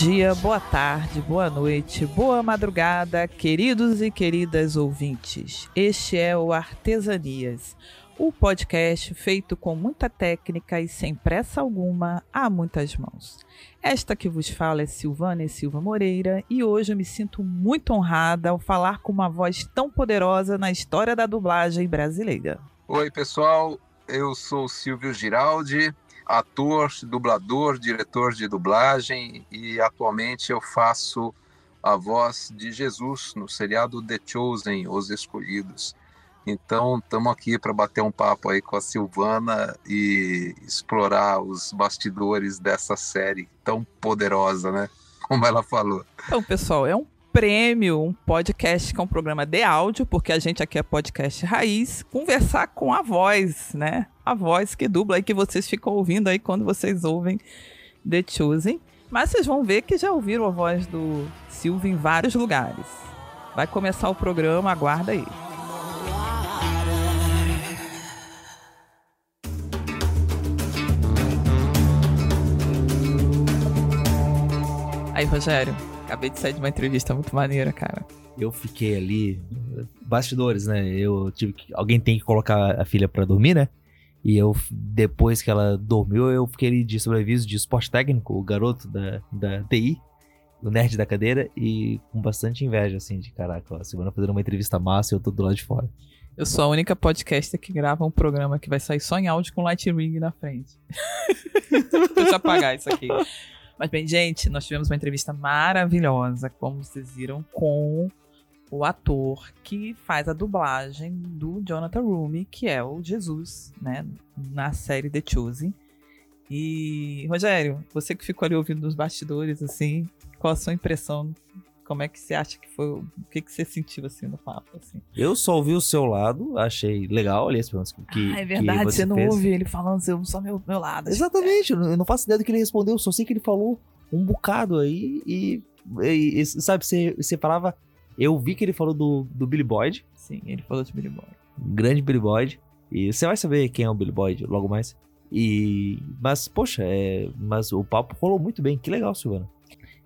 Dia, boa tarde, boa noite, boa madrugada, queridos e queridas ouvintes. Este é o Artesanias, o podcast feito com muita técnica e sem pressa alguma, a muitas mãos. Esta que vos fala é Silvana e Silva Moreira e hoje eu me sinto muito honrada ao falar com uma voz tão poderosa na história da dublagem brasileira. Oi, pessoal, eu sou Silvio Giraldi, ator, dublador, diretor de dublagem e atualmente eu faço a voz de Jesus no seriado The Chosen, Os Escolhidos. Então, estamos aqui para bater um papo aí com a Silvana e explorar os bastidores dessa série tão poderosa, né? Como ela falou. Então, pessoal, é um prêmio, um podcast que é um programa de áudio, porque a gente aqui é podcast raiz, conversar com a voz, né? A voz que dubla aí que vocês ficam ouvindo aí quando vocês ouvem The Chosen. Mas vocês vão ver que já ouviram a voz do Silvio em vários lugares. Vai começar o programa, aguarda aí. Aí, Rogério, acabei de sair de uma entrevista muito maneira, cara. Eu fiquei ali, bastidores, né? Eu tive que, alguém tem que colocar a filha para dormir, né? E eu, depois que ela dormiu, eu fiquei de sobreaviso de esporte técnico, o garoto da, da TI, o nerd da cadeira, e com bastante inveja, assim, de caraca, ó, a Silvana fazendo uma entrevista massa e eu tô do lado de fora. Eu sou a única podcaster que grava um programa que vai sair só em áudio com light ring na frente. Deixa eu apagar isso aqui. Mas bem, gente, nós tivemos uma entrevista maravilhosa, como vocês viram, com o ator que faz a dublagem do Jonathan Rumi, que é o Jesus, né, na série The Chosen. E, Rogério, você que ficou ali ouvindo nos bastidores, assim, qual a sua impressão? Como é que você acha que foi? O que, que você sentiu, assim, no papo, assim? Eu só ouvi o seu lado, achei legal ali as perguntas que Ah, é verdade, que você, não fez. ouve ele falando, você só meu, meu lado. Exatamente, eu não- eu não faço ideia do que ele respondeu, só sei que ele falou um bocado aí e, e- e, sabe, você, você falava, eu vi que ele falou do, do Billy Boyd, Sim, ele falou de Billy Boy. grande Billy Boyd, e você vai saber quem é o Billy Boyd logo mais. E, mas, poxa, é, mas o papo rolou muito bem, que legal, Silvana.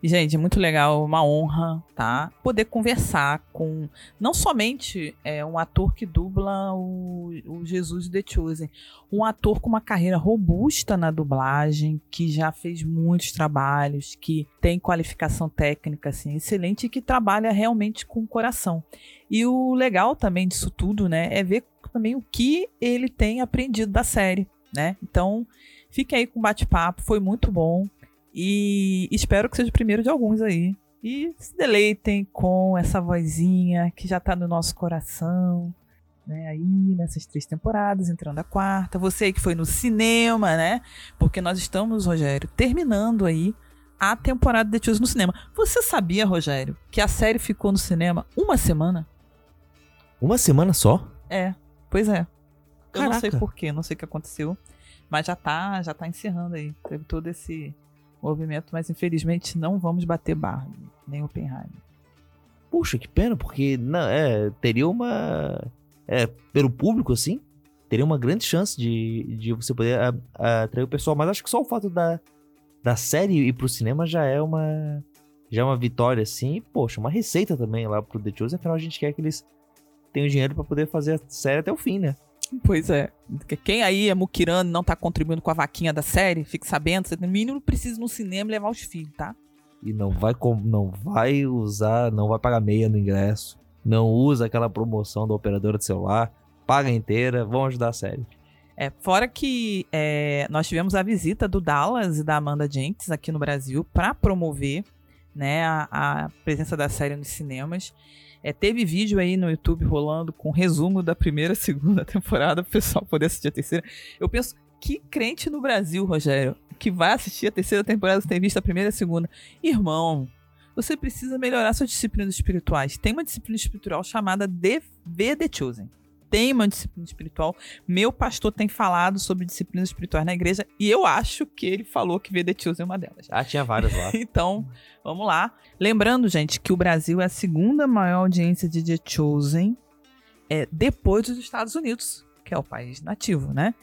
Gente, é muito legal, uma honra, tá? Poder conversar com não somente é, um ator que dubla o, o Jesus The Chosen, um ator com uma carreira robusta na dublagem, que já fez muitos trabalhos, que tem qualificação técnica assim, excelente e que trabalha realmente com o coração. E o legal também disso tudo, né, é ver também o que ele tem aprendido da série, né? Então, fique aí com o bate-papo, foi muito bom. E espero que seja o primeiro de alguns aí. E se deleitem com essa vozinha que já tá no nosso coração, né? Aí nessas três temporadas, entrando a quarta. Você aí que foi no cinema, né? Porque nós estamos, Rogério, terminando aí a temporada de Chosen no cinema. Você sabia, Rogério, que a série ficou no cinema uma semana? Uma semana só? É, pois é. Eu não sei Caraca. porquê, não sei o que aconteceu. Mas já tá, já tá encerrando aí. Teve todo esse movimento, mas infelizmente não vamos bater Barbie, nem Oppenheimer. Puxa, que pena, porque não, é, teria uma. É, pelo público, assim, teria uma grande chance de, de você poder a- a- atrair o pessoal. Mas acho que só o fato da, da série ir pro cinema já é uma. Já é uma vitória, assim. E, poxa, uma receita também lá pro The Chosen. Afinal, a gente quer que eles tenham dinheiro pra poder fazer a série até o fim, né? Pois é. Quem aí é muquirano e não tá contribuindo com a vaquinha da série, fique sabendo, você no mínimo precisa no cinema levar os filhos, tá? E não vai, não vai usar, não vai pagar meia no ingresso. Não usa aquela promoção da operadora de celular. Paga inteira, vão ajudar a série. É, fora que é, nós tivemos a visita do Dallas e da Amanda Jenks aqui no Brasil para promover né, a, a presença da série nos cinemas. É, teve vídeo aí no YouTube rolando com resumo da primeira segunda temporada para o pessoal poder assistir a terceira. Eu penso, que crente no Brasil, Rogério, que vai assistir a terceira temporada sem ter visto a primeira e a segunda? Irmão, você precisa melhorar suas disciplinas espirituais. Tem uma disciplina espiritual chamada DV The Chosen. Tem uma disciplina espiritual meu pastor tem falado sobre disciplinas espirituais na igreja e eu acho que ele falou que VD Chosen é uma delas. Ah, tinha várias lá. Então, vamos lá. Lembrando, gente, que o Brasil é a segunda maior audiência de The Chosen é, depois dos Estados Unidos, que é o país nativo, né?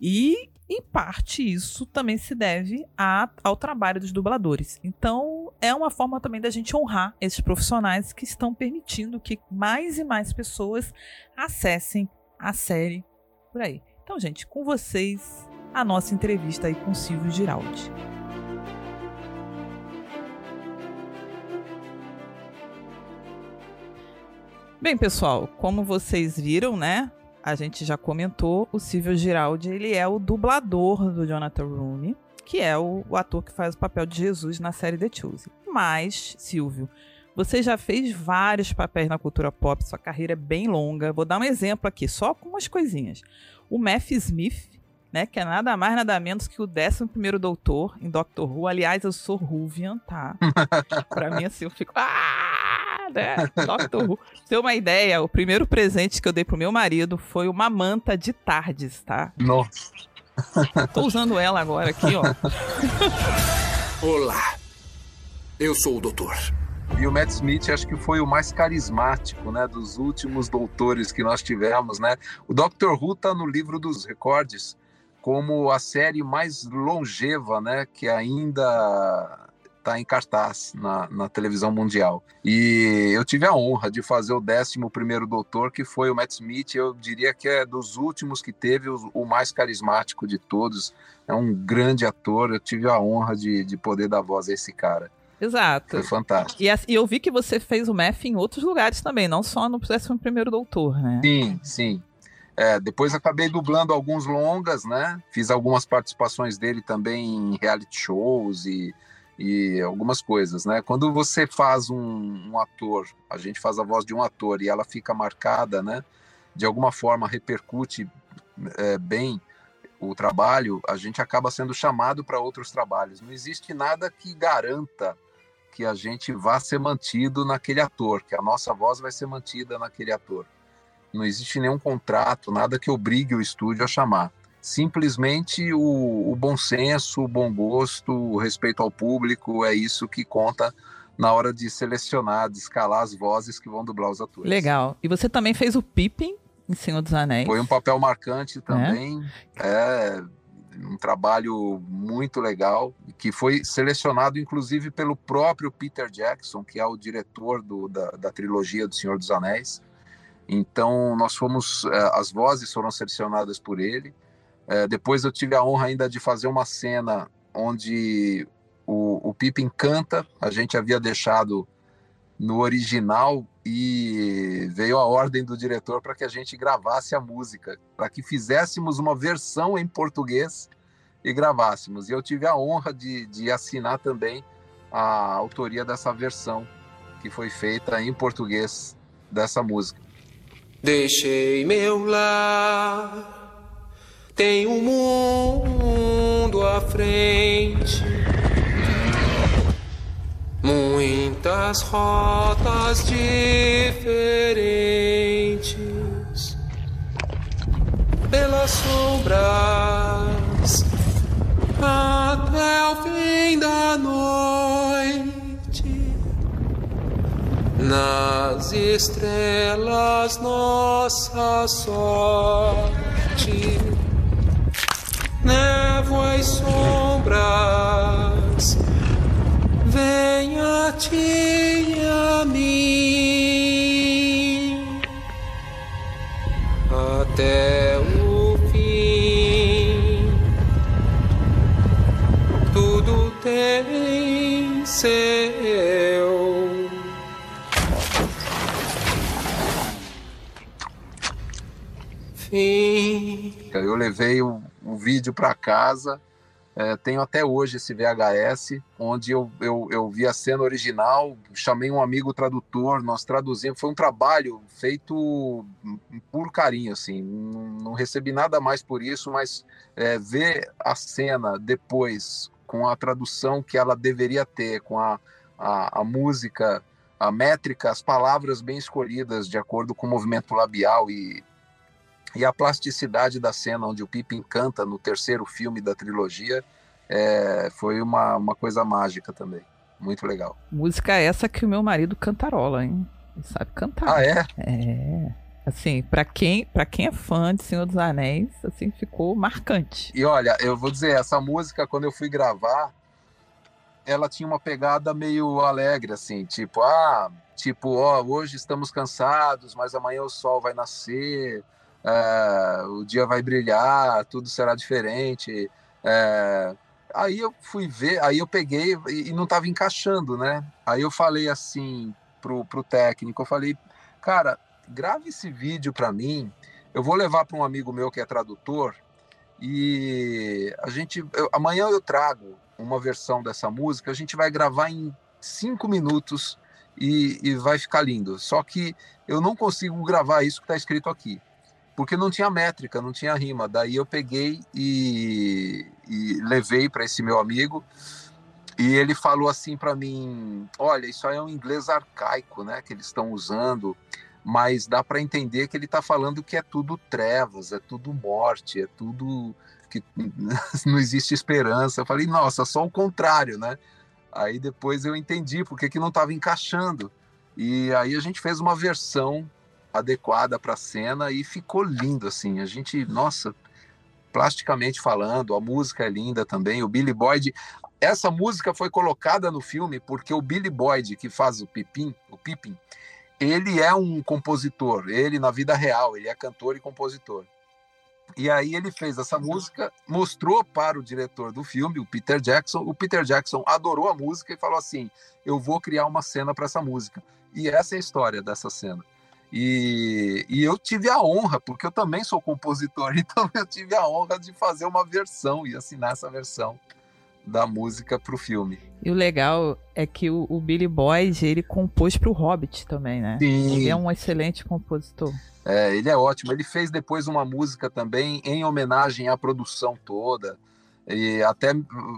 E em parte isso também se deve a, ao trabalho dos dubladores. Então, é uma forma também da gente honrar esses profissionais que estão permitindo que mais e mais pessoas acessem a série por aí. Então, gente, com vocês, a nossa entrevista aí com Silvio Giraldi. Bem, pessoal, como vocês viram, né? A gente já comentou, o Silvio Giraldi, ele é o dublador do Jonathan Rooney, que é o, o ator que faz o papel de Jesus na série The Chosen. Mas, Silvio, você já fez vários papéis na cultura pop, sua carreira é bem longa. Vou dar um exemplo aqui, só com umas coisinhas. O Matt Smith, né, que é nada mais, nada menos que o 11 doutor em Doctor Who. Aliás, eu sou Ruvian, tá? pra mim, assim, eu fico... Ah! Né? Doctor Who. Ter uma ideia, o primeiro presente que eu dei pro meu marido foi uma manta de tardes, tá? Nossa. Tô usando ela agora aqui, ó. Olá. Eu sou o doutor. E o Matt Smith acho que foi o mais carismático, né, dos últimos doutores que nós tivemos, né? O Doctor Who tá no livro dos recordes como a série mais longeva, né, que ainda está em cartaz na, na, televisão mundial. E eu tive a honra de fazer o 11 Doutor, que foi o Matt Smith. Eu diria que é dos últimos que teve o, o mais carismático de todos. É um grande ator. Eu tive a honra de, de poder dar voz a esse cara. Exato. Foi fantástico. E, eu vi que você fez o MEF em outros lugares também, não só no 11 Doutor, né? Sim, sim. É, depois acabei dublando alguns longas, né? Fiz algumas participações dele também em reality shows e e algumas coisas, né? Quando você faz um, um, ator, a gente faz a voz de um ator e ela fica marcada, né? De alguma forma repercute é, bem o trabalho, a gente acaba sendo chamado para outros trabalhos. Não existe nada que garanta que a gente vá ser mantido naquele ator, que a nossa voz vai ser mantida naquele ator. Não existe nenhum contrato, nada que obrigue o estúdio a chamar simplesmente o, o, bom senso, o bom gosto, o respeito ao público, é isso que conta na hora de selecionar, de escalar as vozes que vão dublar os atores. Legal. E você também fez o Pippin em Senhor dos Anéis. Foi um papel marcante também. É, é um trabalho muito legal, que foi selecionado inclusive pelo próprio Peter Jackson, que é o diretor do, da, da trilogia do Senhor dos Anéis. Então, nós fomos, é, as vozes foram selecionadas por ele. É, depois eu tive a honra ainda de fazer uma cena onde o, o Pippin canta, a gente havia deixado no original e veio a ordem do diretor para que a gente gravasse a música, para que fizéssemos uma versão em português e gravássemos. E eu tive a honra de, de assinar também a autoria dessa versão que foi feita em português dessa música. Deixei meu lar tem um mundo à frente, muitas rotas diferentes, pelas sombras. Até o fim da noite. Nas estrelas, nossa sorte névoa e sombras, venha ti a mim até o fim. Tudo tem seu. Fim. Eu levei o vídeo para casa. É, tenho até hoje esse VHS, onde eu, eu, eu vi a cena original, chamei um amigo tradutor, nós traduzimos. Foi um trabalho feito por carinho, assim. Não, não recebi nada mais por isso, mas é, ver a cena depois, com a tradução que ela deveria ter, com a, a, a música, a métrica, as palavras bem escolhidas de acordo com o movimento labial e e a plasticidade da cena onde o Pippin canta no terceiro filme da trilogia é, foi uma, uma coisa mágica também. Muito legal. Música essa que o meu marido cantarola, hein? Ele sabe cantar. Ah, é? É. Assim, para quem, para quem é fã de Senhor dos Anéis, assim, ficou marcante. E olha, eu vou dizer, essa música, quando eu fui gravar, ela tinha uma pegada meio alegre, assim, tipo, ah, tipo, ó, hoje estamos cansados, mas amanhã o sol vai nascer, é, o dia vai brilhar, tudo será diferente. É, aí eu fui ver, aí eu peguei e, não estava encaixando, né? Aí eu falei assim pro, pro técnico, eu falei, cara, grave esse vídeo para mim, eu vou levar para um amigo meu que é tradutor e a gente, eu, amanhã eu trago uma versão dessa música, a gente vai gravar em cinco minutos e, e vai ficar lindo. Só que eu não consigo gravar isso que está escrito aqui, porque não tinha métrica, não tinha rima. Daí eu peguei e, e levei para esse meu amigo e ele falou assim para mim: Olha, isso aí é um inglês arcaico, né, que eles estão usando mas dá para entender que ele está falando que é tudo trevas, é tudo morte, é tudo que não existe esperança. Eu falei, nossa, só o contrário, né? Aí depois eu entendi porque que não estava encaixando. E aí a gente fez uma versão adequada para a cena e ficou lindo assim. A gente, nossa, plasticamente falando, a música é linda também. O Billy Boyd, essa música foi colocada no filme porque o Billy Boyd que faz o Pipim, o Pippin, ele é um compositor. Ele na vida real, ele é cantor e compositor. E aí ele fez essa música, mostrou para o diretor do filme, o Peter Jackson. O Peter Jackson adorou a música e falou assim: "Eu vou criar uma cena para essa música". E essa é a história dessa cena. E, e, eu tive a honra, porque eu também sou compositor, então eu tive a honra de fazer uma versão e assinar essa versão da música para o filme. E o legal é que o, o Billy Boyd ele compôs para o Hobbit também, né? Sim. Ele é um excelente compositor. É, ele é ótimo. Ele fez depois uma música também em homenagem à produção toda. E até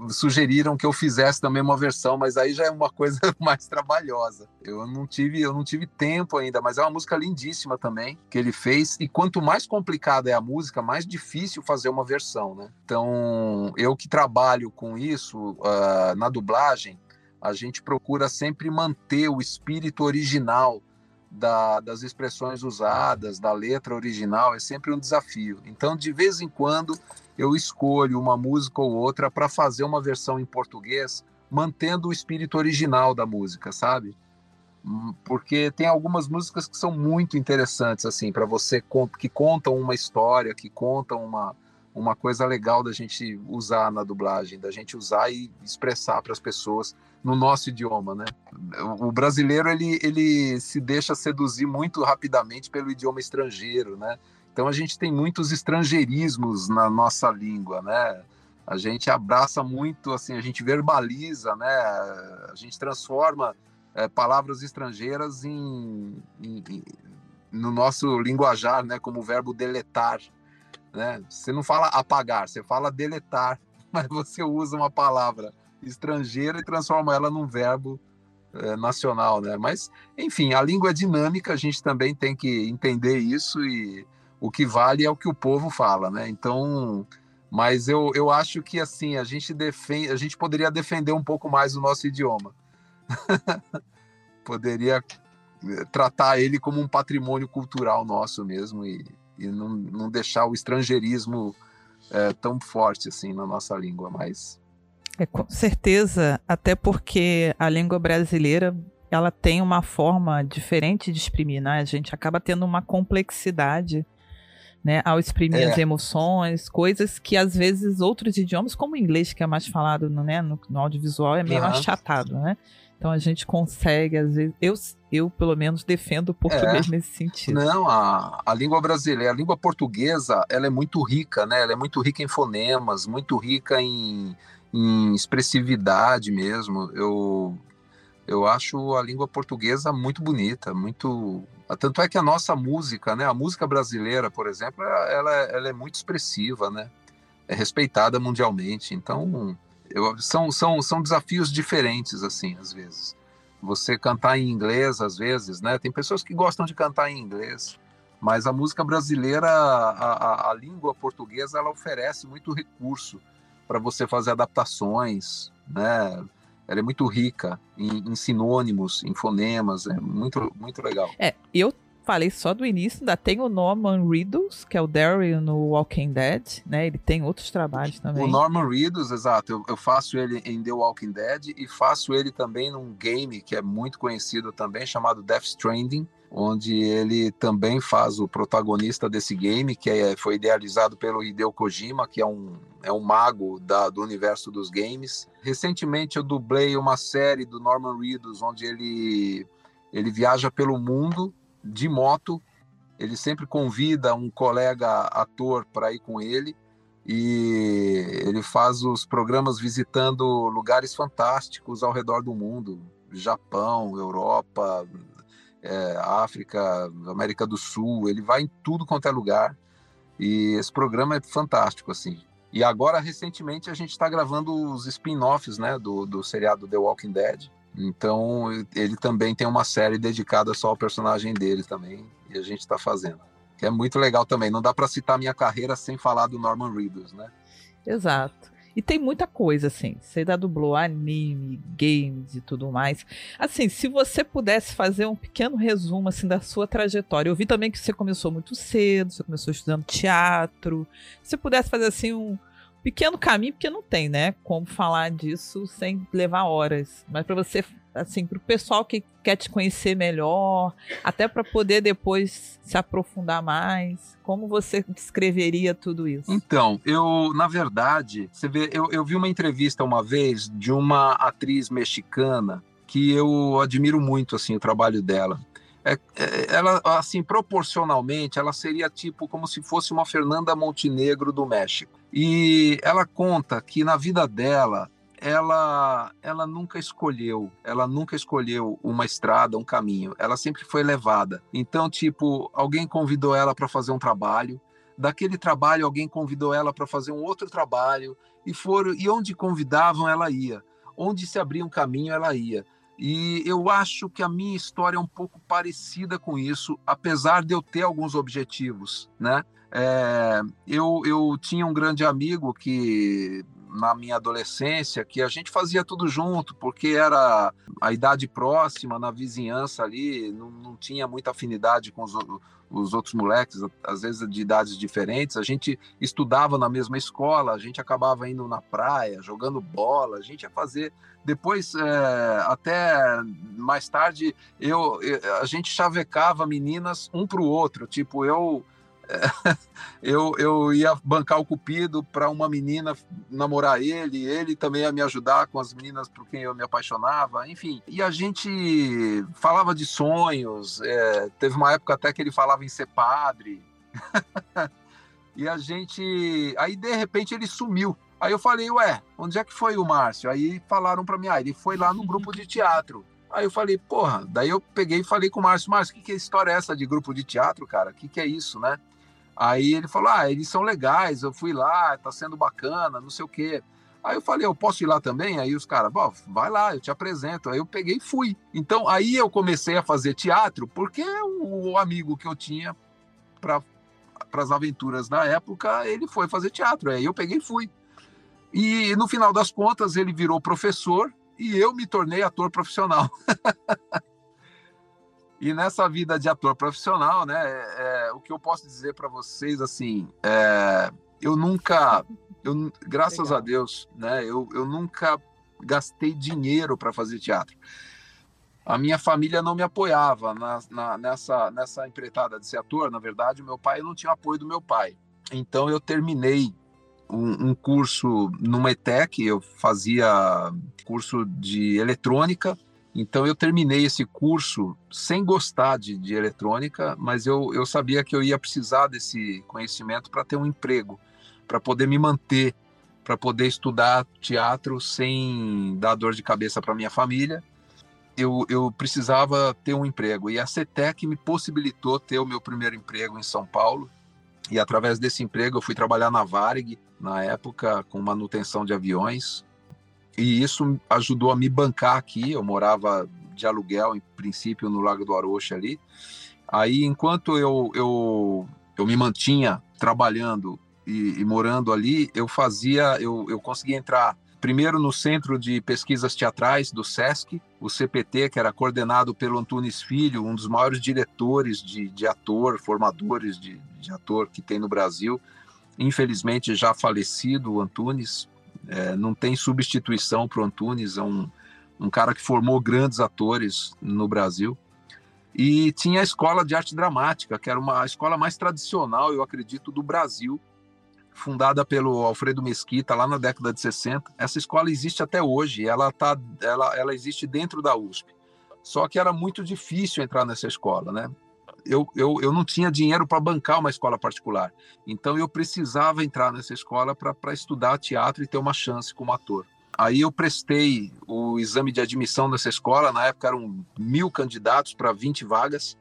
sugeriram que eu fizesse também uma versão, mas aí já é uma coisa mais trabalhosa. Eu não tive, eu não tive tempo ainda, mas é uma música lindíssima também que ele fez. E quanto mais complicada é a música, mais difícil fazer uma versão, né? Então, eu que trabalho com isso uh, na dublagem, a gente procura sempre manter o espírito original da, das expressões usadas, da letra original, é sempre um desafio. Então, de vez em quando, eu escolho uma música ou outra para fazer uma versão em português, mantendo o espírito original da música, sabe? Hum, porque tem algumas músicas que são muito interessantes, assim, para você que contam uma história, que contam uma, uma coisa legal da gente usar na dublagem, da gente usar e expressar para as pessoas no nosso idioma, né? O brasileiro ele, ele se deixa seduzir muito rapidamente pelo idioma estrangeiro, né? Então a gente tem muitos estrangeirismos na nossa língua, né? A gente abraça muito, assim, a gente verbaliza, né? A gente transforma é, palavras estrangeiras em, em, em, no nosso linguajar, né? Como o verbo deletar, né? Você não fala apagar, você fala deletar, mas você usa uma palavra estrangeira e transforma ela num verbo é, nacional, né? Mas, enfim, a língua é dinâmica, a gente também tem que entender isso e o que vale é o que o povo fala, né? Então, mas eu, eu acho que assim a gente defende, a gente poderia defender um pouco mais o nosso idioma, poderia eh, tratar ele como um patrimônio cultural nosso mesmo e, e não, não deixar o estrangeirismo é, tão forte assim na nossa língua, mas é, com certeza, até porque a língua brasileira ela tem uma forma diferente de exprimir, né? A gente acaba tendo uma complexidade né, ao exprimir é. as emoções, coisas que às vezes outros idiomas, como o inglês, que é mais falado no, né, no, no audiovisual, é meio uhum. achatado, né? Então a gente consegue, às vezes, eu, eu pelo menos defendo o português é. nesse sentido. Não, a, a língua brasileira, a língua portuguesa, ela é muito rica, né? Ela é muito rica em fonemas, muito rica em em expressividade mesmo. Eu, eu acho a língua portuguesa muito bonita, muito. Tanto é que a nossa música, né, a música brasileira, por exemplo, ela, ela é muito expressiva, né? É respeitada mundialmente. Então, eu, são, são, são desafios diferentes, assim, às vezes. Você cantar em inglês, às vezes, né? Tem pessoas que gostam de cantar em inglês, mas a música brasileira, a, a, a língua portuguesa, ela oferece muito recurso para você fazer adaptações, né? Ela é muito rica em, em, sinônimos, em fonemas, é muito, muito legal. É, eu falei só do início, ainda tem o Norman Reedus, que é o Daryl no Walking Dead, né? Ele tem outros trabalhos também. O Norman Reedus, exato. Eu, eu, faço ele em The Walking Dead e faço ele também num game que é muito conhecido também, chamado Death Stranding, onde ele também faz o protagonista desse game, que é, foi idealizado pelo Hideo Kojima, que é um, é um mago da, do universo dos games. Recentemente eu dublei uma série do Norman Reedus, onde ele, ele viaja pelo mundo de moto. Ele sempre convida um colega ator para ir com ele e ele faz os programas visitando lugares fantásticos ao redor do mundo, Japão, Europa, é, África, América do Sul. Ele vai em tudo quanto é lugar e esse programa é fantástico assim. E agora recentemente a gente está gravando os spin-offs, né, do, do seriado The Walking Dead então ele também tem uma série dedicada só ao personagem dele também, e a gente está fazendo. Que é muito legal também. Não dá para citar minha carreira sem falar do Norman Reedus, né? Exato. E tem muita coisa, assim. Você ainda dublou anime, games e tudo mais. Assim, se você pudesse fazer um pequeno resumo, assim, da sua trajetória. Eu vi também que você começou muito cedo, você começou estudando teatro. Se você pudesse fazer, assim, um, pequeno caminho, porque não tem, né? Como falar disso sem levar horas. Mas para você, assim, para o pessoal que quer te conhecer melhor, até para poder depois se aprofundar mais, como você descreveria tudo isso? Então, eu, na verdade, você vê, eu, eu vi uma entrevista uma vez de uma atriz mexicana que eu admiro muito, assim, o trabalho dela. É, é, ela, assim, proporcionalmente, ela seria tipo como se fosse uma Fernanda Montenegro do México. E ela conta que na vida dela, ela, ela nunca escolheu, ela nunca escolheu uma estrada, um caminho. Ela sempre foi levada. Então, tipo, alguém convidou ela para fazer um trabalho. Daquele trabalho, alguém convidou ela para fazer um outro trabalho. E foram e onde convidavam, ela ia. Onde se abria um caminho, ela ia. E eu acho que a minha história é um pouco parecida com isso, apesar de eu ter alguns objetivos, né? É, eu, eu tinha um grande amigo que na minha adolescência que a gente fazia tudo junto, porque era a idade próxima, na vizinhança ali, não, não tinha muita afinidade com os, os outros moleques, às vezes de idades diferentes. A gente estudava na mesma escola, a gente acabava indo na praia, jogando bola, a gente ia fazer. Depois, é, até mais tarde, eu, a gente chavecava meninas um para o outro. Tipo, eu eu, eu ia bancar o cupido para uma menina namorar ele, ele também ia me ajudar com as meninas por quem eu me apaixonava, enfim. E a gente falava de sonhos, é, teve uma época até que ele falava em ser padre. e a gente. Aí de repente ele sumiu. Aí eu falei, ué, onde é que foi o Márcio? Aí falaram para mim, ah, ele foi lá no grupo de teatro. Aí eu falei, porra, daí eu peguei e falei com o Márcio, Márcio, que, que história é essa de grupo de teatro, cara? O que, que é isso, né? Aí ele falou: Ah, eles são legais, eu fui lá, tá sendo bacana, não sei o quê. Aí eu falei, eu posso ir lá também? Aí os caras, vai lá, eu te apresento. Aí eu peguei e fui. Então aí eu comecei a fazer teatro, porque o, amigo que eu tinha para as aventuras na época, ele foi fazer teatro. Aí eu peguei e fui. E no final das contas, ele virou professor e eu me tornei ator profissional. E nessa vida de ator profissional, né, é, é o que eu posso dizer para vocês, assim, é, eu nunca, eu, graças Legal. a Deus, né, eu, eu nunca gastei dinheiro para fazer teatro. A minha família não me apoiava na, na, nessa, nessa empreitada de ser ator. Na verdade, meu pai não tinha apoio do meu pai. Então, eu terminei um, um curso numa ETEC, eu fazia curso de eletrônica então eu terminei esse curso sem gostar de, de eletrônica, mas eu, eu sabia que eu ia precisar desse conhecimento para ter um emprego, para poder me manter, para poder estudar teatro sem dar dor de cabeça para minha família. Eu, eu precisava ter um emprego e a CETEC me possibilitou ter o meu primeiro emprego em São Paulo. E através desse emprego eu fui trabalhar na Varig, na época, com manutenção de aviões, e isso ajudou a me bancar aqui. Eu morava de aluguel, em princípio, no Lago do Arocha ali. Aí, enquanto eu, eu, eu me mantinha trabalhando e, e morando ali, eu fazia, eu, eu conseguia entrar primeiro no Centro de Pesquisas Teatrais do SESC, o CPT, que era coordenado pelo Antunes Filho, um dos maiores diretores de, de ator, formadores de, de ator que tem no Brasil. Infelizmente já falecido o Antunes, é, não tem substituição para o Antunes, é um, um cara que formou grandes atores no Brasil. E tinha a Escola de Arte Dramática, que era uma a escola mais tradicional, eu acredito, do Brasil, fundada pelo Alfredo Mesquita lá na década de 60. Essa escola existe até hoje, ela, tá, ela, ela existe dentro da USP. Só que era muito difícil entrar nessa escola, né? Eu, eu, eu não tinha dinheiro para bancar uma escola particular. Então eu precisava entrar nessa escola para estudar teatro e ter uma chance como ator. Aí eu prestei o exame de admissão nessa escola, na época eram mil candidatos para 20 vagas,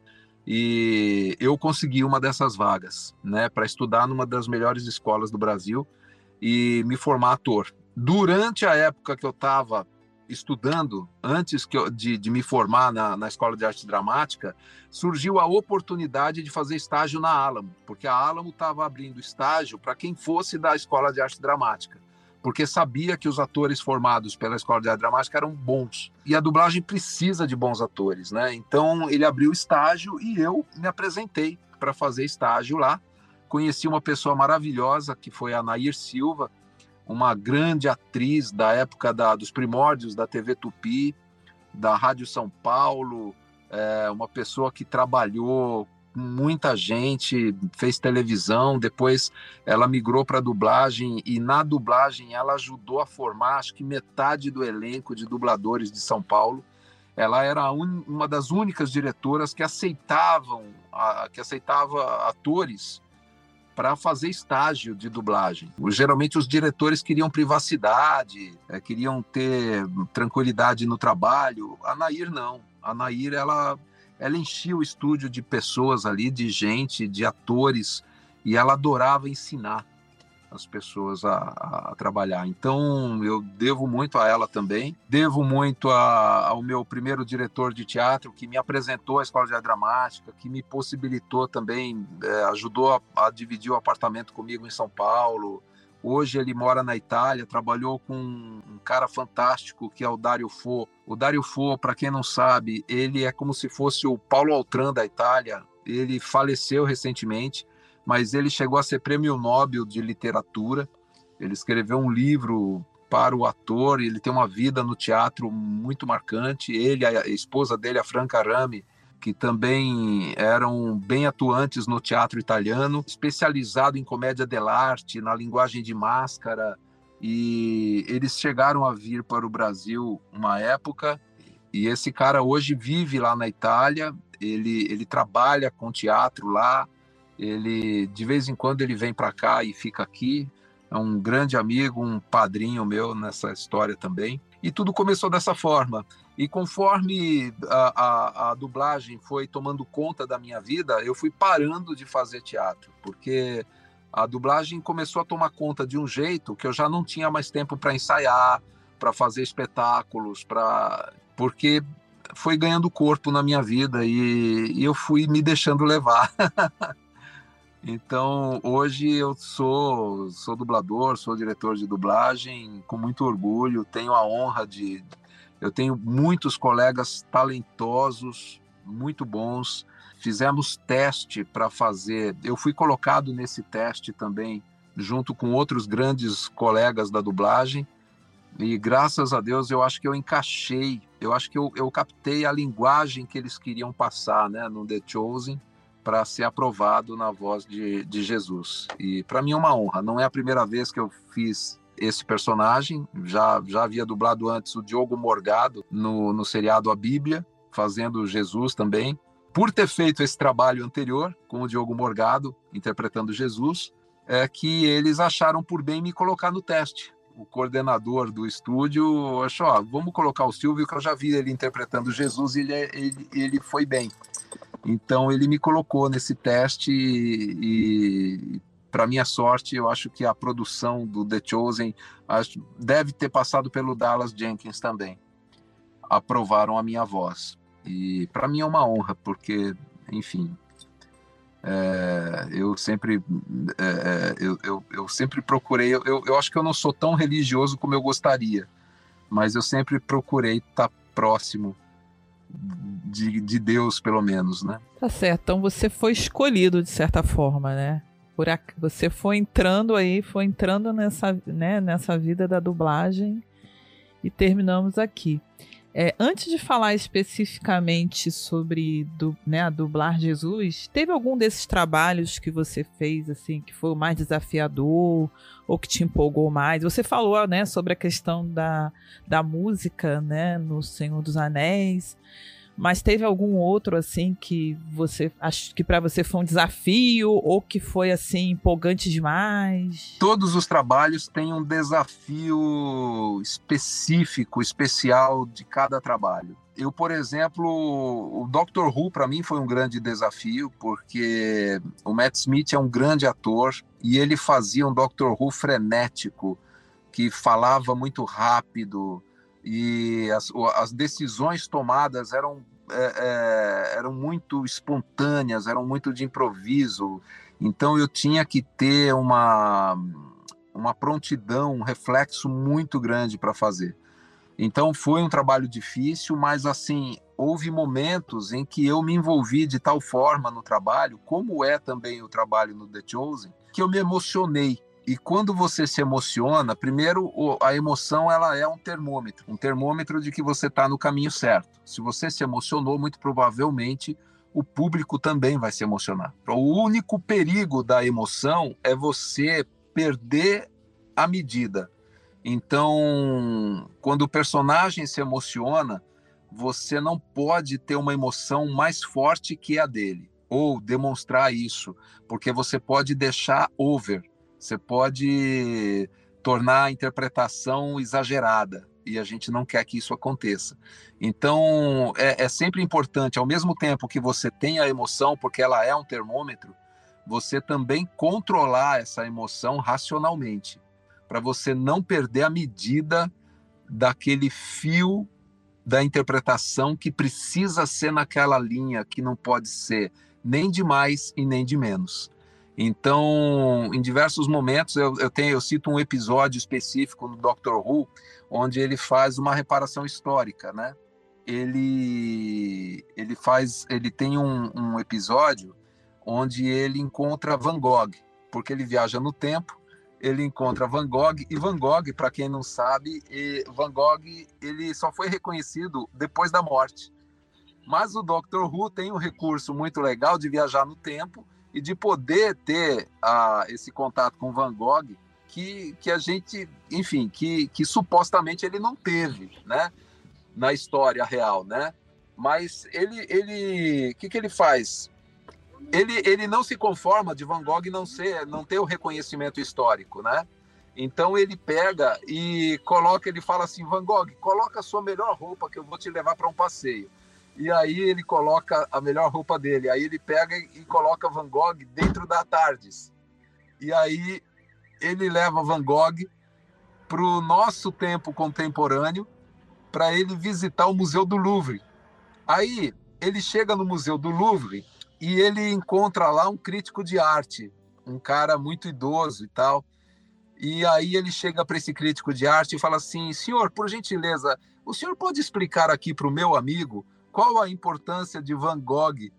e eu consegui uma dessas vagas, né, para estudar numa das melhores escolas do Brasil e me formar ator. Durante a época que eu estava estudando, antes eu, de, de, me formar na, na Escola de Arte Dramática, surgiu a oportunidade de fazer estágio na Alamo, porque a Alamo estava abrindo estágio para quem fosse da Escola de Arte Dramática porque sabia que os atores formados pela Escola de Arte Dramática eram bons. E a dublagem precisa de bons atores, né? Então ele abriu estágio e eu me apresentei para fazer estágio lá. Conheci uma pessoa maravilhosa que foi a Nair Silva, uma grande atriz da época da, dos primórdios da TV Tupi, da Rádio São Paulo, é, uma pessoa que trabalhou muita gente, fez televisão, depois ela migrou para dublagem e na dublagem ela ajudou a formar acho que metade do elenco de dubladores de São Paulo. Ela era un, uma das únicas diretoras que aceitavam a, que aceitava atores para fazer estágio de dublagem. Geralmente os diretores queriam privacidade, é, queriam ter tranquilidade no trabalho. A Nair não. A Nair ela ela enchia o estúdio de pessoas ali, de gente, de atores, e ela adorava ensinar as pessoas a, a, trabalhar. Então, eu devo muito a ela também. Devo muito a, ao meu primeiro diretor de teatro, que me apresentou a Escola de Arte Dramática, que me possibilitou também, é, ajudou a, a, dividir o apartamento comigo em São Paulo, Hoje ele mora na Itália, trabalhou com um cara fantástico que é o Dario Fo. O Dario Fo, para quem não sabe, ele é como se fosse o Paulo Altran da Itália. Ele faleceu recentemente, mas ele chegou a ser prêmio Nobel de literatura. Ele escreveu um livro para o ator, ele tem uma vida no teatro muito marcante. Ele, a esposa dele, a Franca Rami, que também eram bem atuantes no teatro italiano, especializado em comédia dell'arte, na linguagem de máscara, e eles chegaram a vir para o Brasil uma época, e esse cara hoje vive lá na Itália, ele, ele trabalha com teatro lá, ele de vez em quando ele vem para cá e fica aqui, é um grande amigo, um padrinho meu nessa história também. E tudo começou dessa forma. E conforme a, a, a, dublagem foi tomando conta da minha vida, eu fui parando de fazer teatro, porque a dublagem começou a tomar conta de um jeito que eu já não tinha mais tempo para ensaiar, para fazer espetáculos, para porque foi ganhando corpo na minha vida e, e eu fui me deixando levar. então hoje eu sou sou dublador, sou diretor de dublagem com muito orgulho, tenho a honra de eu tenho muitos colegas talentosos, muito bons. Fizemos teste para fazer. Eu fui colocado nesse teste também, junto com outros grandes colegas da dublagem. E graças a Deus eu acho que eu encaixei, eu acho que eu, eu captei a linguagem que eles queriam passar né, no The Chosen para ser aprovado na voz de, de Jesus. E para mim é uma honra. Não é a primeira vez que eu fiz esse personagem. Já, já havia dublado antes o Diogo Morgado no, no seriado A Bíblia, fazendo Jesus também. Por ter feito esse trabalho anterior com o Diogo Morgado, interpretando Jesus, é que eles acharam por bem me colocar no teste. O coordenador do estúdio achou, ó, vamos colocar o Silvio, que eu já vi ele interpretando Jesus e ele, é, ele, ele foi bem. Então ele me colocou nesse teste e, para minha sorte, eu acho que a produção do The Chosen acho, deve ter passado pelo Dallas Jenkins também. Aprovaram a minha voz. E para mim é uma honra, porque, enfim, É, eu sempre é, é, eu, eu, eu, sempre procurei eu, eu acho que eu não sou tão religioso como eu gostaria mas eu sempre procurei estar tá próximo de, de Deus pelo menos né tá certo então você foi escolhido de certa forma né por você foi entrando aí foi entrando nessa né, nessa vida da dublagem e terminamos aqui é, antes de falar especificamente sobre du, né, a dublar Jesus, teve algum desses trabalhos que você fez assim que foi o mais desafiador ou que te empolgou mais? Você falou né, sobre a questão da, da música né, no Senhor dos Anéis. Mas teve algum outro assim que você acho que para você foi um desafio ou que foi assim empolgante demais? Todos os trabalhos têm um desafio específico, especial de cada trabalho. Eu, por exemplo, o Doctor Who para mim foi um grande desafio, porque o Matt Smith é um grande ator e ele fazia um Doctor Who frenético, que falava muito rápido, e as, as decisões tomadas eram, é, é, eram muito espontâneas, eram muito de improviso. Então eu tinha que ter uma, uma prontidão, um reflexo muito grande para fazer. Então foi um trabalho difícil, mas assim houve momentos em que eu me envolvi de tal forma no trabalho, como é também o trabalho no The Chosen, que eu me emocionei e quando você se emociona, primeiro a emoção ela é um termômetro, um termômetro de que você está no caminho certo. Se você se emocionou, muito provavelmente o público também vai se emocionar. O único perigo da emoção é você perder a medida. Então, quando o personagem se emociona, você não pode ter uma emoção mais forte que a dele ou demonstrar isso, porque você pode deixar over, você pode tornar a interpretação exagerada e a gente não quer que isso aconteça. Então, é, é, sempre importante, ao mesmo tempo que você tem a emoção, porque ela é um termômetro, você também controlar essa emoção racionalmente, para você não perder a medida daquele fio da interpretação que precisa ser naquela linha, que não pode ser nem de mais e nem de menos. Então, em diversos momentos, eu, eu, tenho, eu cito um episódio específico no Doctor Who, onde ele faz uma reparação histórica, né? Ele, ele faz, ele tem um, um episódio onde ele encontra Van Gogh, porque ele viaja no tempo, ele encontra Van Gogh e Van Gogh, para quem não sabe, Van Gogh ele só foi reconhecido depois da morte. Mas o Doctor Who tem um recurso muito legal de viajar no tempo e de poder ter uh, esse contato com Van Gogh que, que a gente, enfim, que, que supostamente ele não teve, né, na história real, né? Mas ele, ele, o que, que ele faz? Ele, ele não se conforma de Van Gogh não ser, não ter o reconhecimento histórico, né? Então ele pega e coloca, ele fala assim, Van Gogh, coloca a sua melhor roupa que eu vou te levar para um passeio e aí ele coloca a melhor roupa dele. Aí ele pega e coloca Van Gogh dentro da Tardes. E aí ele leva Van Gogh para o nosso tempo contemporâneo para ele visitar o Museu do Louvre. Aí ele chega no Museu do Louvre e ele encontra lá um crítico de arte, um cara muito idoso e tal. E aí ele chega para esse crítico de arte e fala assim: senhor, por gentileza, o senhor pode explicar aqui para o meu amigo qual a importância de Van Gogh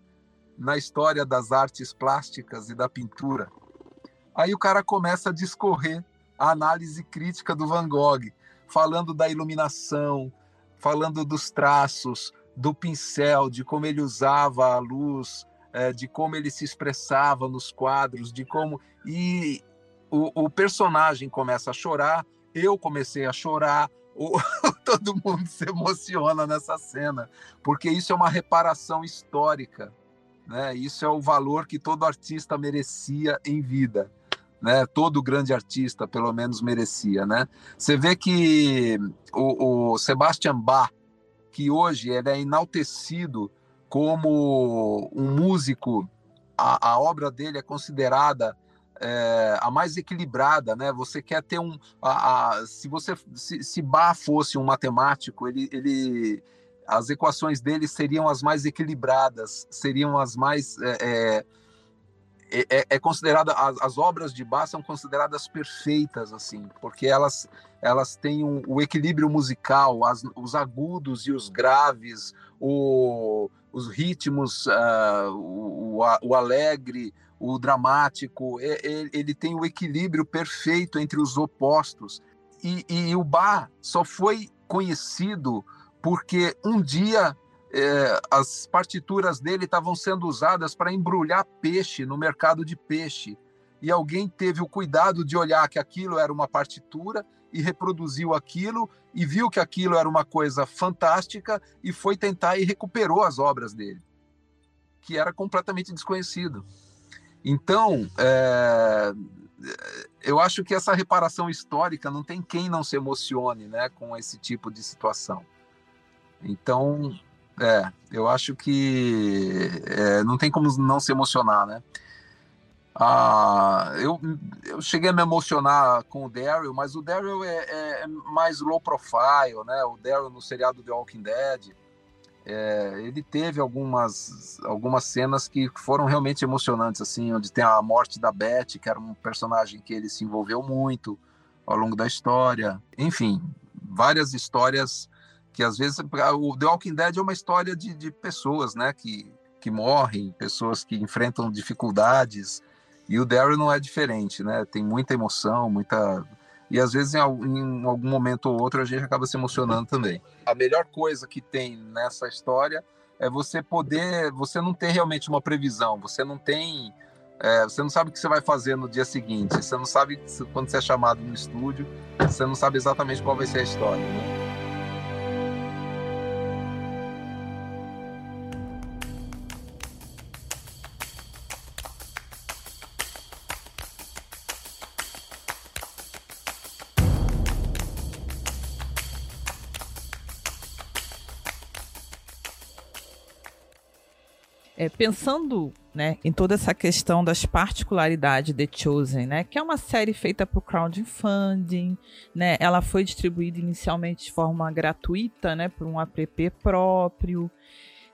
na história das artes plásticas e da pintura? Aí o cara começa a discorrer a análise crítica do Van Gogh, falando da iluminação, falando dos traços, do pincel, de como ele usava a luz, é, de como ele se expressava nos quadros, de como. E o, o personagem começa a chorar, eu comecei a chorar, o, todo mundo se emociona nessa cena, porque isso é uma reparação histórica, né? Isso é o valor que todo artista merecia em vida, né? Todo grande artista, pelo menos, merecia, né? Você vê que o, o Sebastian Bach, que hoje ele é enaltecido como um músico, a, a obra dele é considerada é, a mais equilibrada, né? Você quer ter um, a, a, se você se, se Bach fosse um matemático, ele, ele, as equações dele seriam as mais equilibradas, seriam as mais é, é, é, é considerada as, as, obras de Bach são consideradas perfeitas assim, porque elas elas têm um, o equilíbrio musical, as, os agudos e os graves, o, os ritmos, uh, o, o, alegre, o dramático, ele, tem o equilíbrio perfeito entre os opostos. E, e o Bach só foi conhecido porque um dia é, as partituras dele estavam sendo usadas para embrulhar peixe no mercado de peixe. E alguém teve o cuidado de olhar que aquilo era uma partitura e reproduziu aquilo e viu que aquilo era uma coisa fantástica e foi tentar e recuperou as obras dele, que era completamente desconhecido. Então, é, eu acho que essa reparação histórica não tem quem não se emocione né, com esse tipo de situação. Então, é, eu acho que é, não tem como não se emocionar, né? Ah, eu, eu cheguei a me emocionar com o Daryl, mas o Daryl é, é, é, mais low profile, né? O Daryl no seriado The Walking Dead, é, ele teve algumas, algumas cenas que foram realmente emocionantes, assim, onde tem a morte da Beth, que era um personagem que ele se envolveu muito ao longo da história. Enfim, várias histórias que às vezes o The Walking Dead é uma história de, de pessoas, né, que, que morrem, pessoas que enfrentam dificuldades, e o Daryl não é diferente, né, tem muita emoção, muita... E às vezes em, em algum momento ou outro a gente acaba se emocionando também. A melhor coisa que tem nessa história é você poder, você não ter realmente uma previsão, você não tem, é, você não sabe o que você vai fazer no dia seguinte, você não sabe quando você é chamado no estúdio, você não sabe exatamente qual vai ser a história, né? É, pensando né, em toda essa questão das particularidades de Chosen, né, que é uma série feita por crowdfunding, né, ela foi distribuída inicialmente de forma gratuita, né, por um app próprio.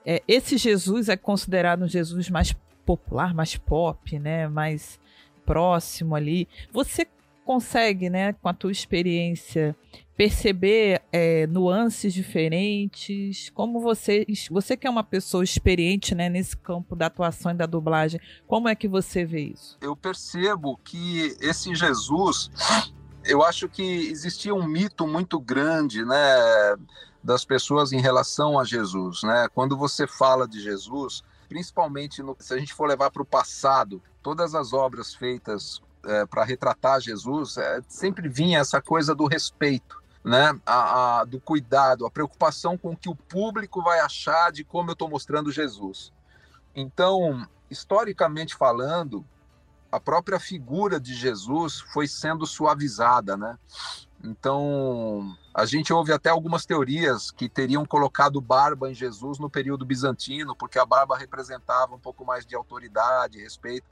É, esse Jesus é considerado um Jesus mais popular, mais pop, né, mais próximo ali. Você consegue, né, com a tua experiência, perceber é, nuances diferentes? Como você, você que é uma pessoa experiente né, nesse campo da atuação e da dublagem, como é que você vê isso? Eu percebo que esse Jesus, eu acho que existia um mito muito grande, né, das pessoas em relação a Jesus, né? Quando você fala de Jesus, principalmente no, se a gente for levar para o passado, todas as obras feitas é, para retratar Jesus, é, sempre vinha essa coisa do respeito né, a, a, do cuidado, a preocupação com o que o público vai achar de como eu estou mostrando Jesus. Então, historicamente falando, a própria figura de Jesus foi sendo suavizada, né? Então, a gente ouve até algumas teorias que teriam colocado barba em Jesus no período bizantino, porque a barba representava um pouco mais de autoridade, respeito.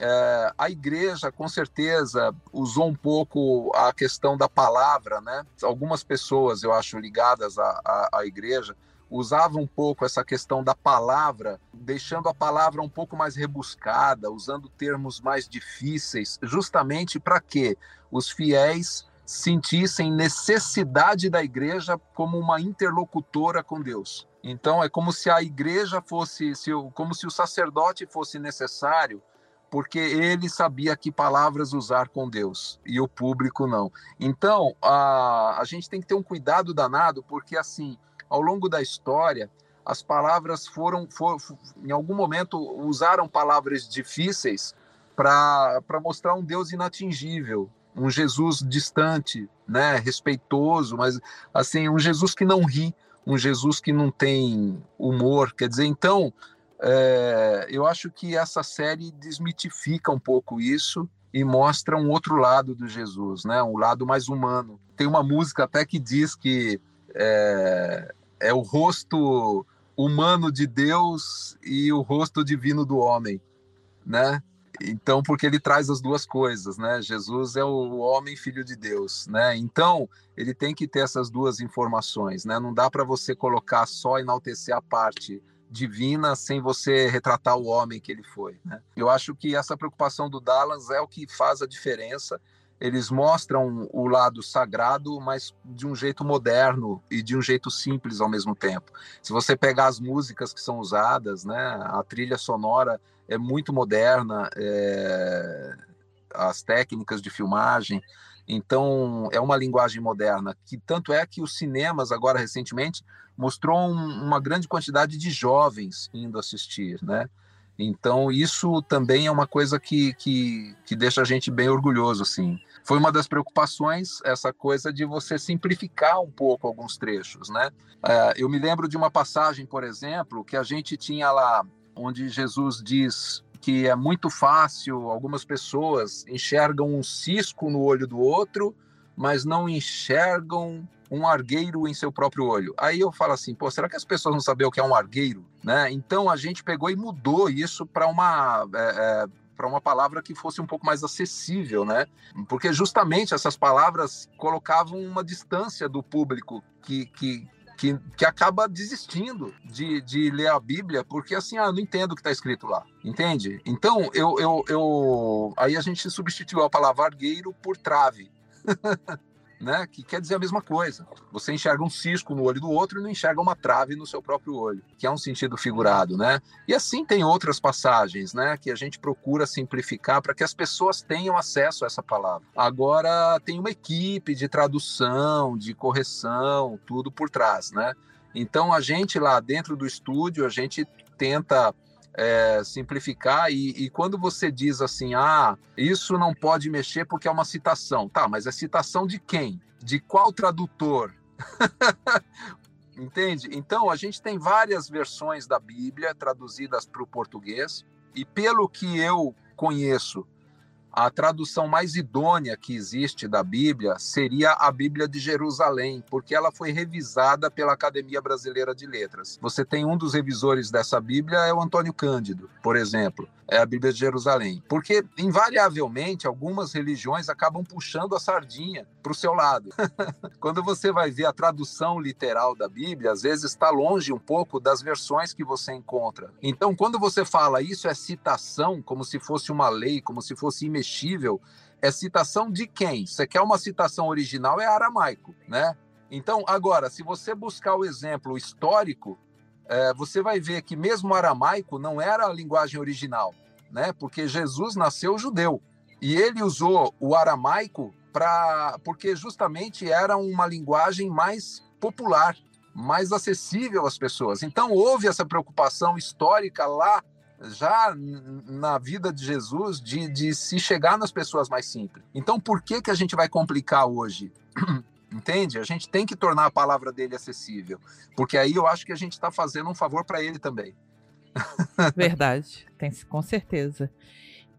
É, a igreja, com certeza, usou um pouco a questão da palavra, né? Algumas pessoas, eu acho, ligadas à, à, à igreja, usavam um pouco essa questão da palavra, deixando a palavra um pouco mais rebuscada, usando termos mais difíceis, justamente para que os fiéis sentissem necessidade da igreja como uma interlocutora com Deus. Então é como se a igreja fosse, se, como se o sacerdote fosse necessário porque ele sabia que palavras usar com Deus e o público não. Então, a, a gente tem que ter um cuidado danado, porque assim, ao longo da história, as palavras foram, for, em algum momento, usaram palavras difíceis para mostrar um Deus inatingível, um Jesus distante, né, respeitoso, mas assim, um Jesus que não ri, um Jesus que não tem humor, quer dizer, então, é, eu acho que essa série desmitifica um pouco isso e mostra um outro lado do Jesus, né? Um lado mais humano. Tem uma música até que diz que é, é o rosto humano de Deus e o rosto divino do homem, né? Então, porque ele traz as duas coisas, né? Jesus é o homem filho de Deus, né? Então, ele tem que ter essas duas informações, né? Não dá para você colocar só enaltecer a parte divina sem você retratar o homem que ele foi. Né? Eu acho que essa preocupação do Dallas é o que faz a diferença. Eles mostram o lado sagrado, mas de um jeito moderno e de um jeito simples ao mesmo tempo. Se você pegar as músicas que são usadas, né, a trilha sonora é muito moderna, é... as técnicas de filmagem, então, é uma linguagem moderna, que tanto é que os cinemas, agora recentemente, mostrou um, uma grande quantidade de jovens indo assistir, né? Então, isso também é uma coisa que, que, que deixa a gente bem orgulhoso, assim. Foi uma das preocupações, essa coisa de você simplificar um pouco alguns trechos, né? Uh, eu me lembro de uma passagem, por exemplo, que a gente tinha lá, onde Jesus diz que é muito fácil, algumas pessoas enxergam um cisco no olho do outro, mas não enxergam um argueiro em seu próprio olho. Aí eu falo assim, pô, será que as pessoas não sabem o que é um argueiro? Né? Então a gente pegou e mudou isso para uma. É, é, para uma palavra que fosse um pouco mais acessível, né? Porque justamente essas palavras colocavam uma distância do público que, que, que, que acaba desistindo de, de ler a Bíblia, porque assim, ah, não entendo o que está escrito lá, entende? Então, eu, eu, eu, aí a gente substituiu a palavra argueiro por trave. né? Que quer dizer a mesma coisa. Você enxerga um cisco no olho do outro e não enxerga uma trave no seu próprio olho, que é um sentido figurado, né? E assim tem outras passagens, né? Que a gente procura simplificar para que as pessoas tenham acesso a essa palavra. Agora tem uma equipe de tradução, de correção, tudo por trás, né? Então a gente lá dentro do estúdio a gente tenta é, simplificar e, e, quando você diz assim, ah, isso não pode mexer porque é uma citação, tá? Mas é citação de quem? De qual tradutor? Entende? Então a gente tem várias versões da Bíblia traduzidas para o português e pelo que eu conheço a tradução mais idônea que existe da Bíblia seria a Bíblia de Jerusalém, porque ela foi revisada pela Academia Brasileira de Letras. Você tem um dos revisores dessa Bíblia, é o Antônio Cândido, por exemplo é a Bíblia de Jerusalém. Porque, invariavelmente, algumas religiões acabam puxando a sardinha para o seu lado. Quando você vai ver a tradução literal da Bíblia, às vezes está longe um pouco das versões que você encontra. Então, quando você fala isso é citação, como se fosse uma lei, como se fosse é citação de quem? Você quer uma citação original, é aramaico, né? Então, agora, se você buscar o exemplo histórico, é, você vai ver que mesmo aramaico não era a linguagem original, né? Porque Jesus nasceu judeu e ele usou o aramaico para porque justamente era uma linguagem mais popular, mais acessível às pessoas. Então houve essa preocupação histórica lá já na vida de Jesus de, de se chegar nas pessoas mais simples. Então por que que a gente vai complicar hoje? Entende? A gente tem que tornar a palavra dele acessível, porque aí eu acho que a gente está fazendo um favor para ele também. Verdade, tem, com certeza.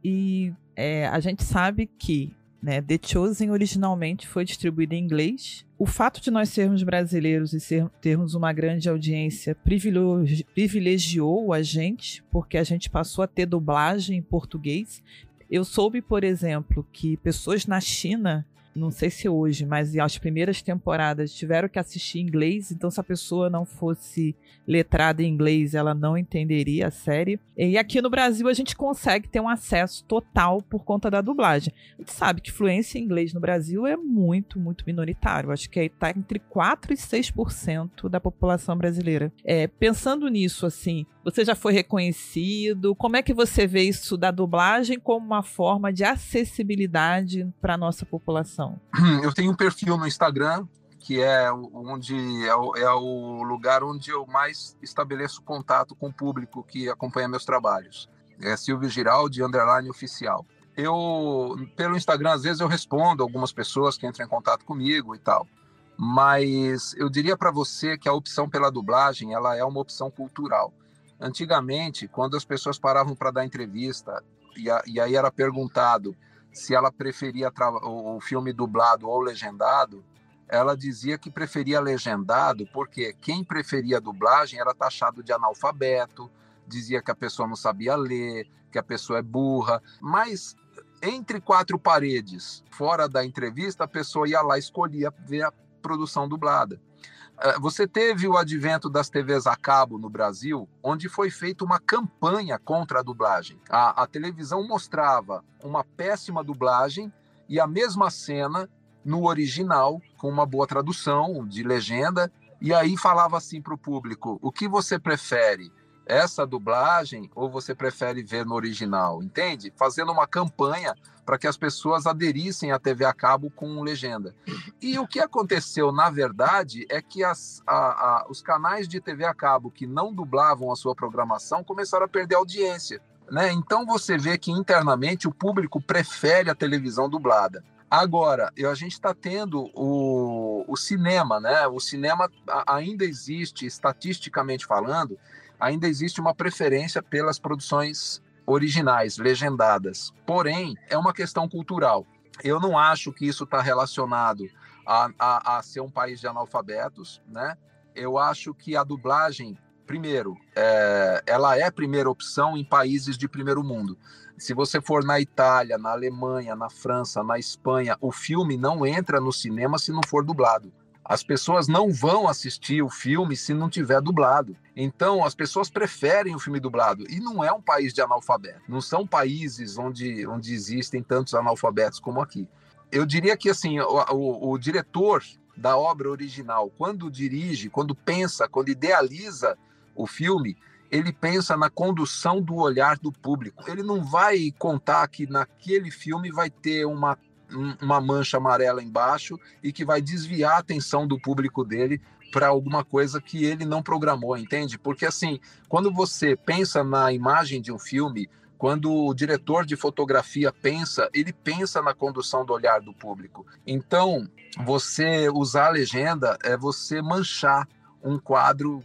E é, a gente sabe que né, The Chosen originalmente foi distribuído em inglês. O fato de nós sermos brasileiros e ser, termos uma grande audiência privilegiou a gente, porque a gente passou a ter dublagem em português. Eu soube, por exemplo, que pessoas na China não sei se hoje, mas as primeiras temporadas tiveram que assistir em inglês, então se a pessoa não fosse letrada em inglês, ela não entenderia a série. E aqui no Brasil a gente consegue ter um acesso total por conta da dublagem. A gente sabe que fluência em inglês no Brasil é muito, muito minoritário. Acho que está entre 4 e 6% da população brasileira. É, pensando nisso, assim, você já foi reconhecido? Como é que você vê isso da dublagem como uma forma de acessibilidade para a nossa população? Eu tenho um perfil no Instagram que é onde é o, é o, lugar onde eu mais estabeleço contato com o público que acompanha meus trabalhos. É Silvio Giraldi, underline oficial. Eu, pelo Instagram, às vezes eu respondo algumas pessoas que entram em contato comigo e tal, mas eu diria para você que a opção pela dublagem, ela é uma opção cultural. Antigamente, quando as pessoas paravam para dar entrevista e, a, e aí era perguntado se ela preferia o filme dublado ou legendado, ela dizia que preferia legendado porque quem preferia dublagem era taxado de analfabeto, dizia que a pessoa não sabia ler, que a pessoa é burra, mas entre quatro paredes, fora da entrevista, a pessoa ia lá e escolhia ver a produção dublada. É, você teve o advento das TVs a cabo no Brasil, onde foi feita uma campanha contra a dublagem. A, a televisão mostrava uma péssima dublagem e a mesma cena no original, com uma boa tradução de legenda, e aí falava assim para o público: o que você prefere? Essa dublagem ou você prefere ver no original? Entende? Fazendo uma campanha para que as pessoas aderissem à TV a cabo com legenda. E o que aconteceu, na verdade, é que as, a, a, os canais de TV a cabo que não dublavam a sua programação começaram a perder audiência. Né? Então você vê que internamente o público prefere a televisão dublada. Agora, a gente está tendo o, o cinema, né? O cinema ainda existe, estatisticamente falando, ainda existe uma preferência pelas produções originais, legendadas. Porém, é uma questão cultural. Eu não acho que isso está relacionado a, a, a, ser um país de analfabetos, né? Eu acho que a dublagem, primeiro, é, ela é primeira opção em países de primeiro mundo. Se você for na Itália, na Alemanha, na França, na Espanha, o filme não entra no cinema se não for dublado. As pessoas não vão assistir o filme se não tiver dublado. Então, as pessoas preferem o filme dublado. E não é um país de analfabeto. Não são países onde, onde existem tantos analfabetos como aqui. Eu diria que assim, o, o, o diretor da obra original, quando dirige, quando pensa, quando idealiza o filme, ele pensa na condução do olhar do público. Ele não vai contar que naquele filme vai ter uma uma mancha amarela embaixo e que vai desviar a atenção do público dele para alguma coisa que ele não programou, entende? Porque assim, quando você pensa na imagem de um filme, quando o diretor de fotografia pensa, ele pensa na condução do olhar do público. Então, você usar a legenda é você manchar um quadro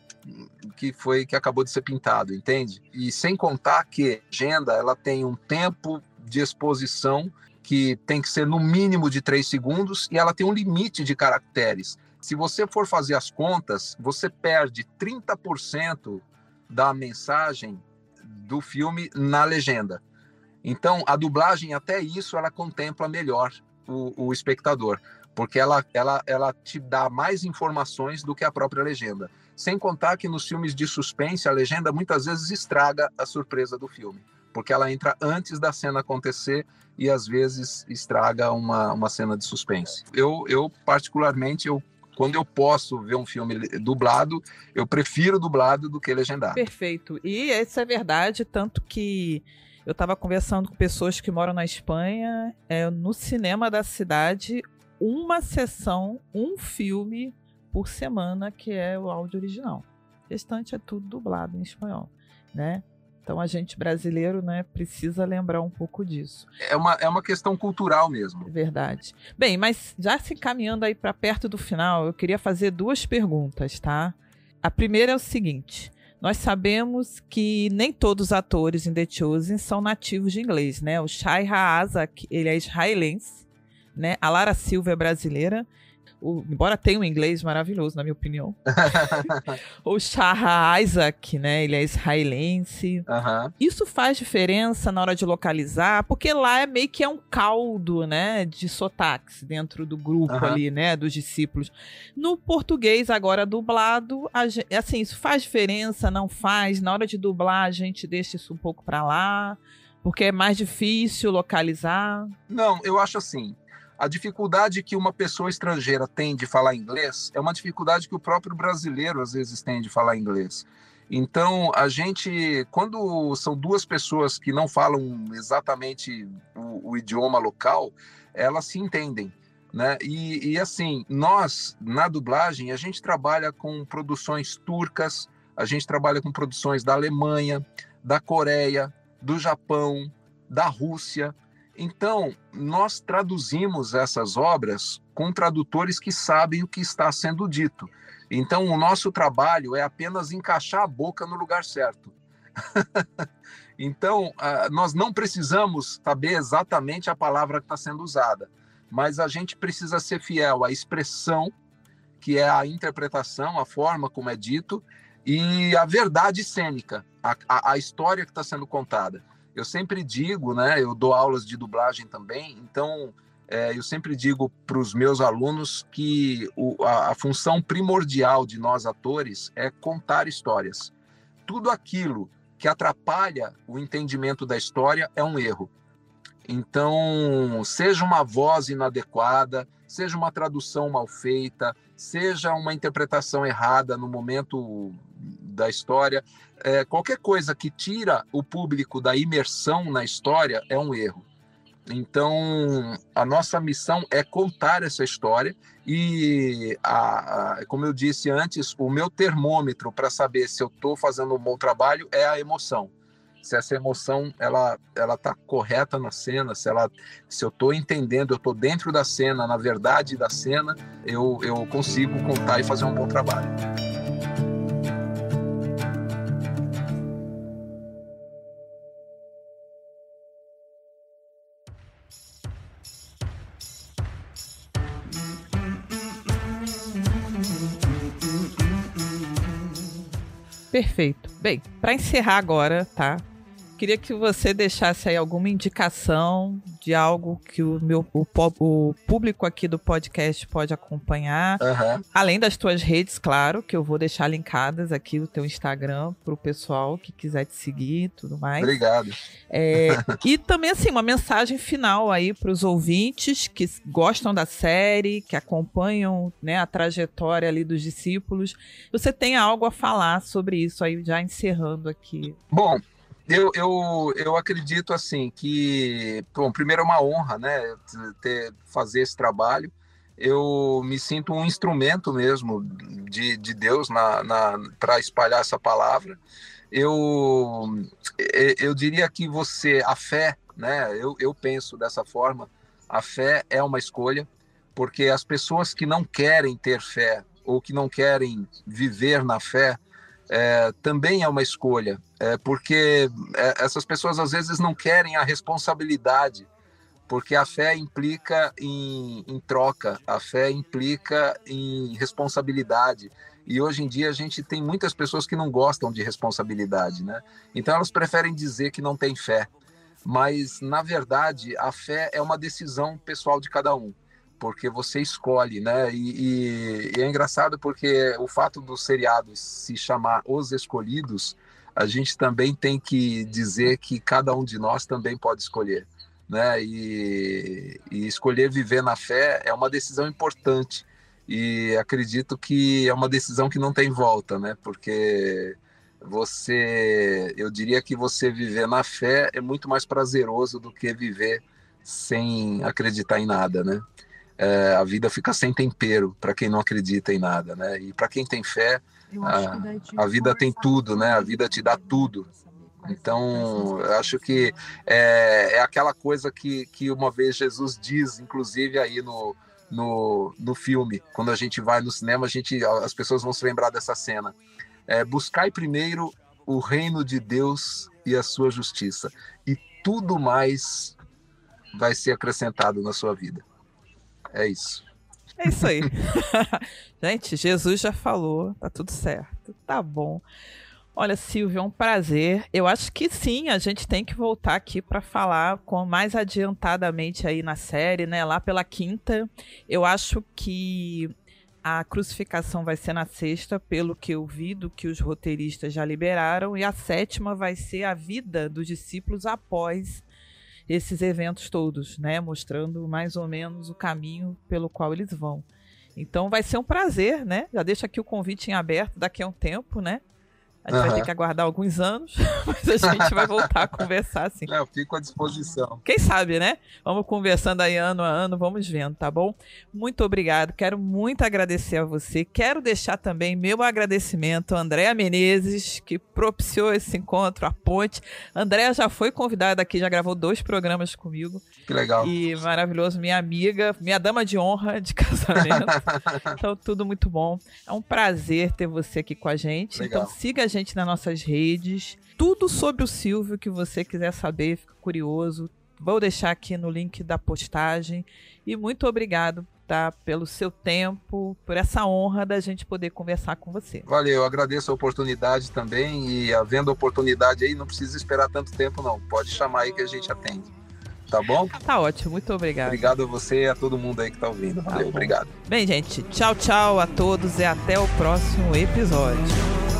que foi que acabou de ser pintado, entende? E sem contar que a legenda ela tem um tempo de exposição que tem que ser no mínimo de 3 segundos e ela tem um limite de caracteres. Se você for fazer as contas, você perde 30% da mensagem do filme na legenda. Então, a dublagem, até isso, ela contempla melhor o, o espectador, porque ela, ela, ela te dá mais informações do que a própria legenda. Sem contar que nos filmes de suspense, a legenda muitas vezes estraga a surpresa do filme porque ela entra antes da cena acontecer e às vezes estraga uma, uma cena de suspense. Eu, eu particularmente, eu quando eu posso ver um filme dublado, eu prefiro dublado do que legendado. Perfeito. E isso é verdade, tanto que eu estava conversando com pessoas que moram na Espanha, é, no cinema da cidade, uma sessão, um filme por semana que é o áudio original. O restante é tudo dublado em espanhol, né? Então a gente brasileiro, né, precisa lembrar um pouco disso. É uma, é uma questão cultural mesmo. É verdade. Bem, mas já se encaminhando aí para perto do final, eu queria fazer duas perguntas, tá? A primeira é o seguinte: nós sabemos que nem todos os atores em The Chosen são nativos de inglês, né? O Shai Haazak, ele é israelense, né? A Lara Silva é brasileira o, embora tenha um inglês maravilhoso, na minha opinião. o Shah Isaac, né? Ele é israelense. Uhum. Isso faz diferença na hora de localizar, porque lá é meio que é um caldo, né? De sotaques dentro do grupo uhum. ali, né? Dos discípulos. No português, agora dublado, assim, isso faz diferença, não faz? Na hora de dublar, a gente deixa isso um pouco para lá. Porque é mais difícil localizar? Não, eu acho assim. A dificuldade que uma pessoa estrangeira tem de falar inglês é uma dificuldade que o próprio brasileiro às vezes tem de falar inglês. Então, a gente, quando são duas pessoas que não falam exatamente o, o idioma local, elas se entendem. Né? E, e, assim, nós, na dublagem, a gente trabalha com produções turcas, a gente trabalha com produções da Alemanha, da Coreia, do Japão, da Rússia. Então, nós traduzimos essas obras com tradutores que sabem o que está sendo dito. Então, o nosso trabalho é apenas encaixar a boca no lugar certo. então, nós não precisamos saber exatamente a palavra que está sendo usada, mas a gente precisa ser fiel à expressão, que é a interpretação, a forma como é dito, e a verdade cênica, a, a, a história que está sendo contada eu sempre digo, né? Eu dou aulas de dublagem também, então É, eu sempre digo para os meus alunos que o, a, a função primordial de nós atores é contar histórias. Tudo aquilo que atrapalha o entendimento da história é um erro. Então, seja uma voz inadequada, seja uma tradução mal feita, seja uma interpretação errada no momento da história, é, qualquer coisa que tira o público da imersão na história é um erro. Então, a nossa missão é contar essa história e, a, a, como eu disse antes, o meu termômetro para saber se eu estou fazendo um bom trabalho é a emoção. Se essa emoção ela ela está correta na cena, se ela se eu estou entendendo, eu estou dentro da cena, na verdade da cena, eu eu consigo contar e fazer um bom trabalho. Perfeito. Bem, para encerrar agora, tá? Queria que você deixasse aí alguma indicação de algo que o meu o, o público aqui do podcast pode acompanhar. Uhum. Além das tuas redes, claro, que eu vou deixar linkadas aqui o teu Instagram para o pessoal que quiser te seguir e tudo mais. Obrigado. É, e também, assim, uma mensagem final aí para os ouvintes que gostam da série, que acompanham né, a trajetória ali dos discípulos. Você tem algo a falar sobre isso aí, já encerrando aqui. Bom, eu, eu, eu acredito assim que, bom, primeiro é uma honra, né, ter, fazer esse trabalho. Eu me sinto um instrumento mesmo de, de Deus na, na para espalhar essa palavra. Eu, eu diria que você, a fé, né, eu, eu penso dessa forma, a fé é uma escolha, porque as pessoas que não querem ter fé ou que não querem viver na fé, é, também é uma escolha, é, porque é, essas pessoas às vezes não querem a responsabilidade, porque a fé implica em, em troca, a fé implica em responsabilidade. E hoje em dia a gente tem muitas pessoas que não gostam de responsabilidade, né? Então elas preferem dizer que não tem fé. Mas, na verdade, a fé é uma decisão pessoal de cada um porque você escolhe, né? E, e, e, é engraçado porque o fato do seriado se chamar Os Escolhidos, a gente também tem que dizer que cada um de nós também pode escolher, né? E, e escolher viver na fé é uma decisão importante e acredito que é uma decisão que não tem volta, né? Porque você, eu diria que você viver na fé é muito mais prazeroso do que viver sem acreditar em nada, né? É, a vida fica sem tempero para quem não acredita em nada, né? E para quem tem fé, a, a vida tem tudo, né? A vida te dá tudo. Então, eu acho que é, é aquela coisa que, que uma vez Jesus diz, inclusive aí no, no, no filme, quando a gente vai no cinema, a gente, as pessoas vão se lembrar dessa cena. É, buscai primeiro o reino de Deus e a sua justiça, e tudo mais vai ser acrescentado na sua vida. É isso. É isso aí. Gente, Jesus já falou, tá tudo certo. Tá bom. Olha, Silvio, é um prazer. Eu acho que sim, a gente tem que voltar aqui para falar com mais adiantadamente aí na série, né? Lá pela quinta. Eu acho que a crucificação vai ser na sexta, pelo que eu vi do que os roteiristas já liberaram, e a sétima vai ser a vida dos discípulos após esses eventos todos, né? Mostrando mais ou menos o caminho pelo qual eles vão. Então vai ser um prazer, né? Já deixo aqui o convite em aberto daqui a um tempo, né? A gente uhum. vai ter que aguardar alguns anos, mas a gente vai voltar a conversar assim. É, eu fico à disposição. Quem sabe, né? Vamos conversando aí ano a ano, vamos vendo, tá bom? Muito obrigado, quero muito agradecer a você. Quero deixar também meu agradecimento a Andréa Menezes, que propiciou esse encontro, a ponte. Andréa já foi convidada aqui, já gravou dois programas comigo. Que legal. E maravilhoso, minha amiga, minha dama de honra de casamento. então, tudo muito bom. É um prazer ter você aqui com a gente. Legal. Então, siga a gente nas nossas redes. Tudo sobre o Silvio que você quiser saber, fica curioso. Vou deixar aqui no link da postagem. E muito obrigado tá, pelo seu tempo, por essa honra da gente poder conversar com você. Valeu, eu agradeço a oportunidade também. E havendo oportunidade aí, não precisa esperar tanto tempo, não. Pode chamar aí que a gente atende. tá bom? Tá ótimo, muito obrigado. Obrigado a você e a todo mundo aí que tá ouvindo. Valeu, bom. obrigado. Bem, gente, tchau, tchau a todos e até o próximo episódio.